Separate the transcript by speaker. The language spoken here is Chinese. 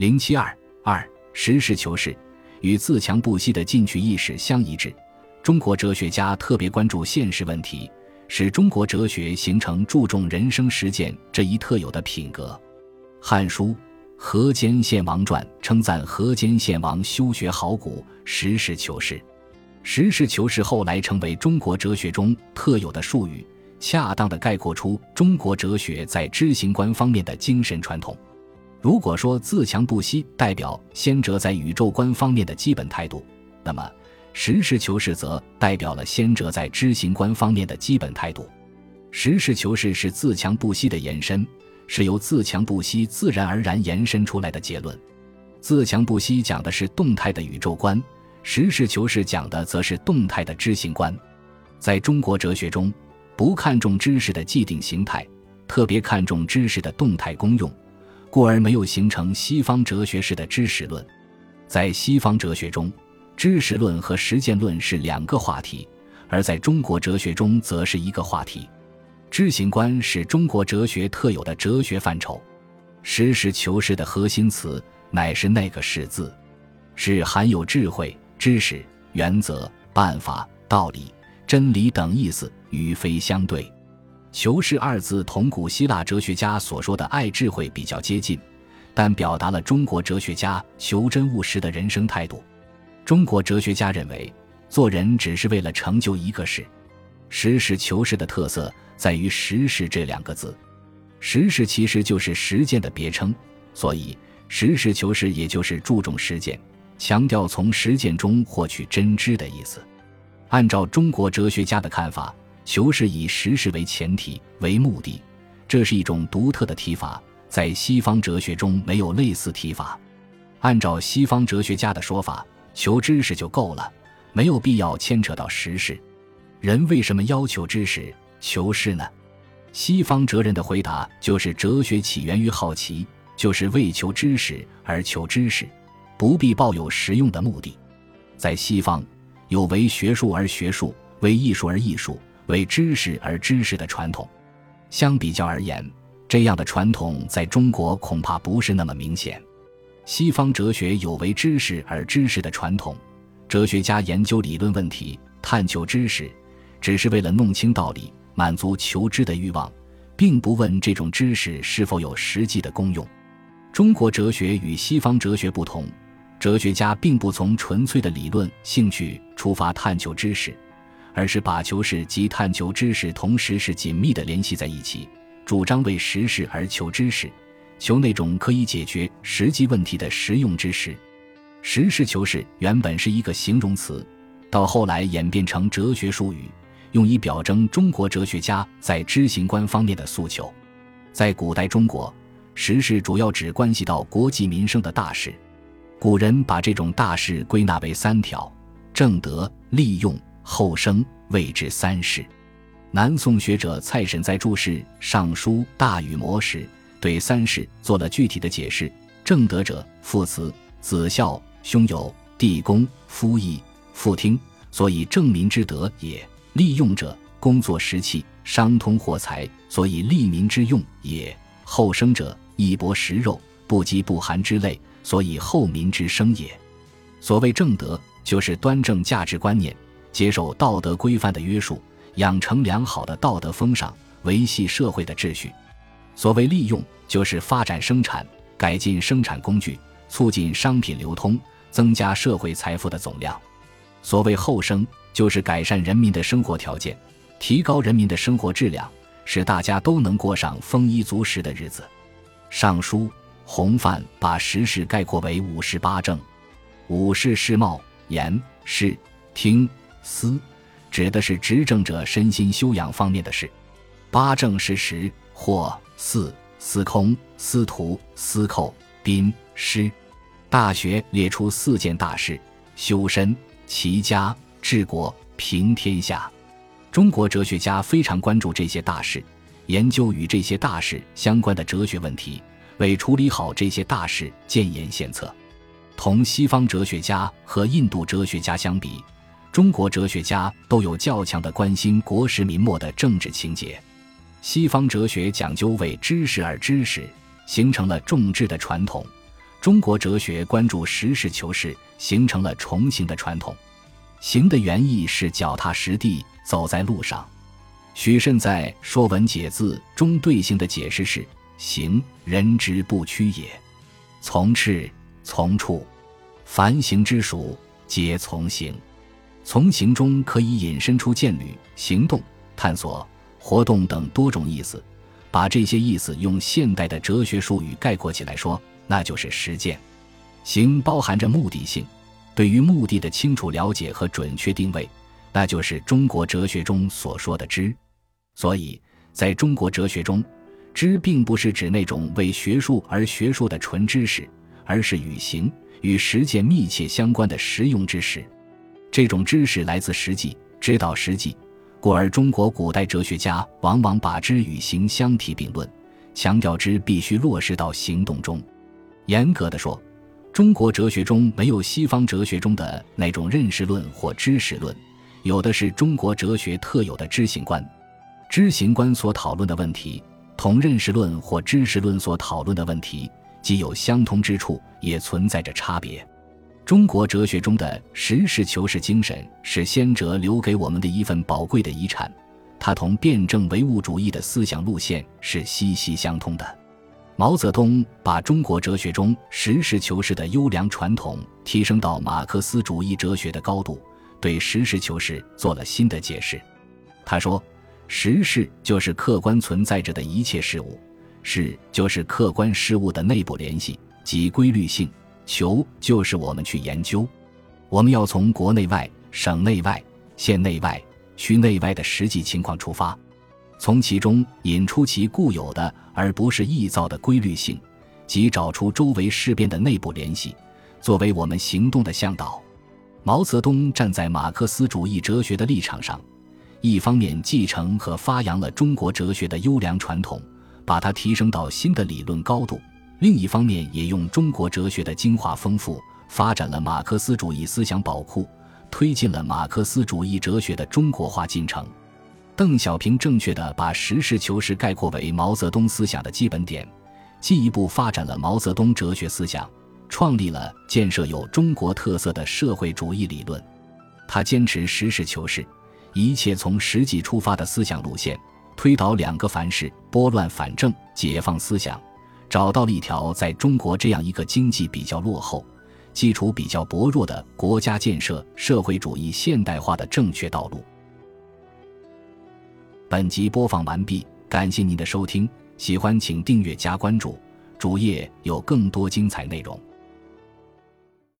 Speaker 1: 零七二二实事求是与自强不息的进取意识相一致。中国哲学家特别关注现实问题，使中国哲学形成注重人生实践这一特有的品格。《汉书·河间献王传》称赞河间献王修学好古，实事求是。实事求是后来成为中国哲学中特有的术语，恰当的概括出中国哲学在知行观方面的精神传统。如果说自强不息代表先哲在宇宙观方面的基本态度，那么实事求是则代表了先哲在知行观方面的基本态度。实事求是是自强不息的延伸，是由自强不息自然而然延伸出来的结论。自强不息讲的是动态的宇宙观，实事求是讲的则是动态的知行观。在中国哲学中，不看重知识的既定形态，特别看重知识的动态功用。故而没有形成西方哲学式的知识论，在西方哲学中，知识论和实践论是两个话题，而在中国哲学中则是一个话题。知行观是中国哲学特有的哲学范畴，实事求是的核心词乃是那个“是”字，是含有智慧、知识、原则、办法、道理、真理等意思，与非相对。求是二字同古希腊哲学家所说的爱智慧比较接近，但表达了中国哲学家求真务实的人生态度。中国哲学家认为，做人只是为了成就一个事。实事求是的特色在于“实事”这两个字，“实事”其实就是实践的别称，所以实事求是也就是注重实践，强调从实践中获取真知的意思。按照中国哲学家的看法。求是以实事为前提为目的，这是一种独特的提法，在西方哲学中没有类似提法。按照西方哲学家的说法，求知识就够了，没有必要牵扯到实事。人为什么要求知识、求是呢？西方哲人的回答就是：哲学起源于好奇，就是为求知识而求知识，不必抱有实用的目的。在西方，有为学术而学术，为艺术而艺术。为知识而知识的传统，相比较而言，这样的传统在中国恐怕不是那么明显。西方哲学有为知识而知识的传统，哲学家研究理论问题、探求知识，只是为了弄清道理、满足求知的欲望，并不问这种知识是否有实际的功用。中国哲学与西方哲学不同，哲学家并不从纯粹的理论兴趣出发探求知识。而是把求是及探求知识同时是紧密的联系在一起，主张为实事而求知识，求那种可以解决实际问题的实用知识。实事求是原本是一个形容词，到后来演变成哲学术语，用以表征中国哲学家在知行观方面的诉求。在古代中国，实事主要指关系到国计民生的大事，古人把这种大事归纳为三条：正德、利用。后生谓之三世。南宋学者蔡沈在注释《尚书·大禹谟》时，对三世做了具体的解释：正德者，父慈子孝，兄友弟恭，夫义父听，所以正民之德也；利用者，工作时器，商通货财，所以利民之用也；后生者，以薄食肉，不饥不寒之类，所以后民之生也。所谓正德，就是端正价值观念。接受道德规范的约束，养成良好的道德风尚，维系社会的秩序。所谓利用，就是发展生产，改进生产工具，促进商品流通，增加社会财富的总量。所谓后生，就是改善人民的生活条件，提高人民的生活质量，使大家都能过上丰衣足食的日子。《尚书》洪范把时事概括为五十八政：五是世貌、言、事、听。思，指的是执政者身心修养方面的事；八正是时、或、四、司空、司徒、司寇、宾、师。大学列出四件大事：修身、齐家、治国、平天下。中国哲学家非常关注这些大事，研究与这些大事相关的哲学问题，为处理好这些大事建言献策。同西方哲学家和印度哲学家相比。中国哲学家都有较强的关心国事民末的政治情节，西方哲学讲究为知识而知识，形成了重智的传统；中国哲学关注实事求是，形成了重行的传统。行的原意是脚踏实地，走在路上。许慎在《说文解字》中对行的解释是：“行，人之不屈也。从赤，从处，凡行之属，皆从行。从行中可以引申出见履、行动、探索、活动等多种意思。把这些意思用现代的哲学术语概括起来说，那就是实践。行包含着目的性，对于目的的清楚了解和准确定位，那就是中国哲学中所说的知。所以，在中国哲学中，知并不是指那种为学术而学术的纯知识，而是与行、与实践密切相关的实用知识。这种知识来自实际，知道实际，故而中国古代哲学家往往把知与行相提并论，强调知必须落实到行动中。严格的说，中国哲学中没有西方哲学中的那种认识论或知识论，有的是中国哲学特有的知行观。知行观所讨论的问题，同认识论或知识论所讨论的问题既有相通之处，也存在着差别。中国哲学中的实事求是精神是先哲留给我们的一份宝贵的遗产，它同辩证唯物主义的思想路线是息息相通的。毛泽东把中国哲学中实事求是的优良传统提升到马克思主义哲学的高度，对实事求是做了新的解释。他说：“实事就是客观存在着的一切事物，事就是客观事物的内部联系及规律性。”求就是我们去研究，我们要从国内外、省内外、县内外、区内外的实际情况出发，从其中引出其固有的而不是臆造的规律性，即找出周围事变的内部联系，作为我们行动的向导。毛泽东站在马克思主义哲学的立场上，一方面继承和发扬了中国哲学的优良传统，把它提升到新的理论高度。另一方面，也用中国哲学的精华丰富，发展了马克思主义思想宝库，推进了马克思主义哲学的中国化进程。邓小平正确地把实事求是概括为毛泽东思想的基本点，进一步发展了毛泽东哲学思想，创立了建设有中国特色的社会主义理论。他坚持实事求是，一切从实际出发的思想路线，推导两个凡是，拨乱反正，解放思想。找到了一条在中国这样一个经济比较落后、基础比较薄弱的国家建设社会主义现代化的正确道路。本集播放完毕，感谢您的收听，喜欢请订阅加关注，主页有更多精彩内容。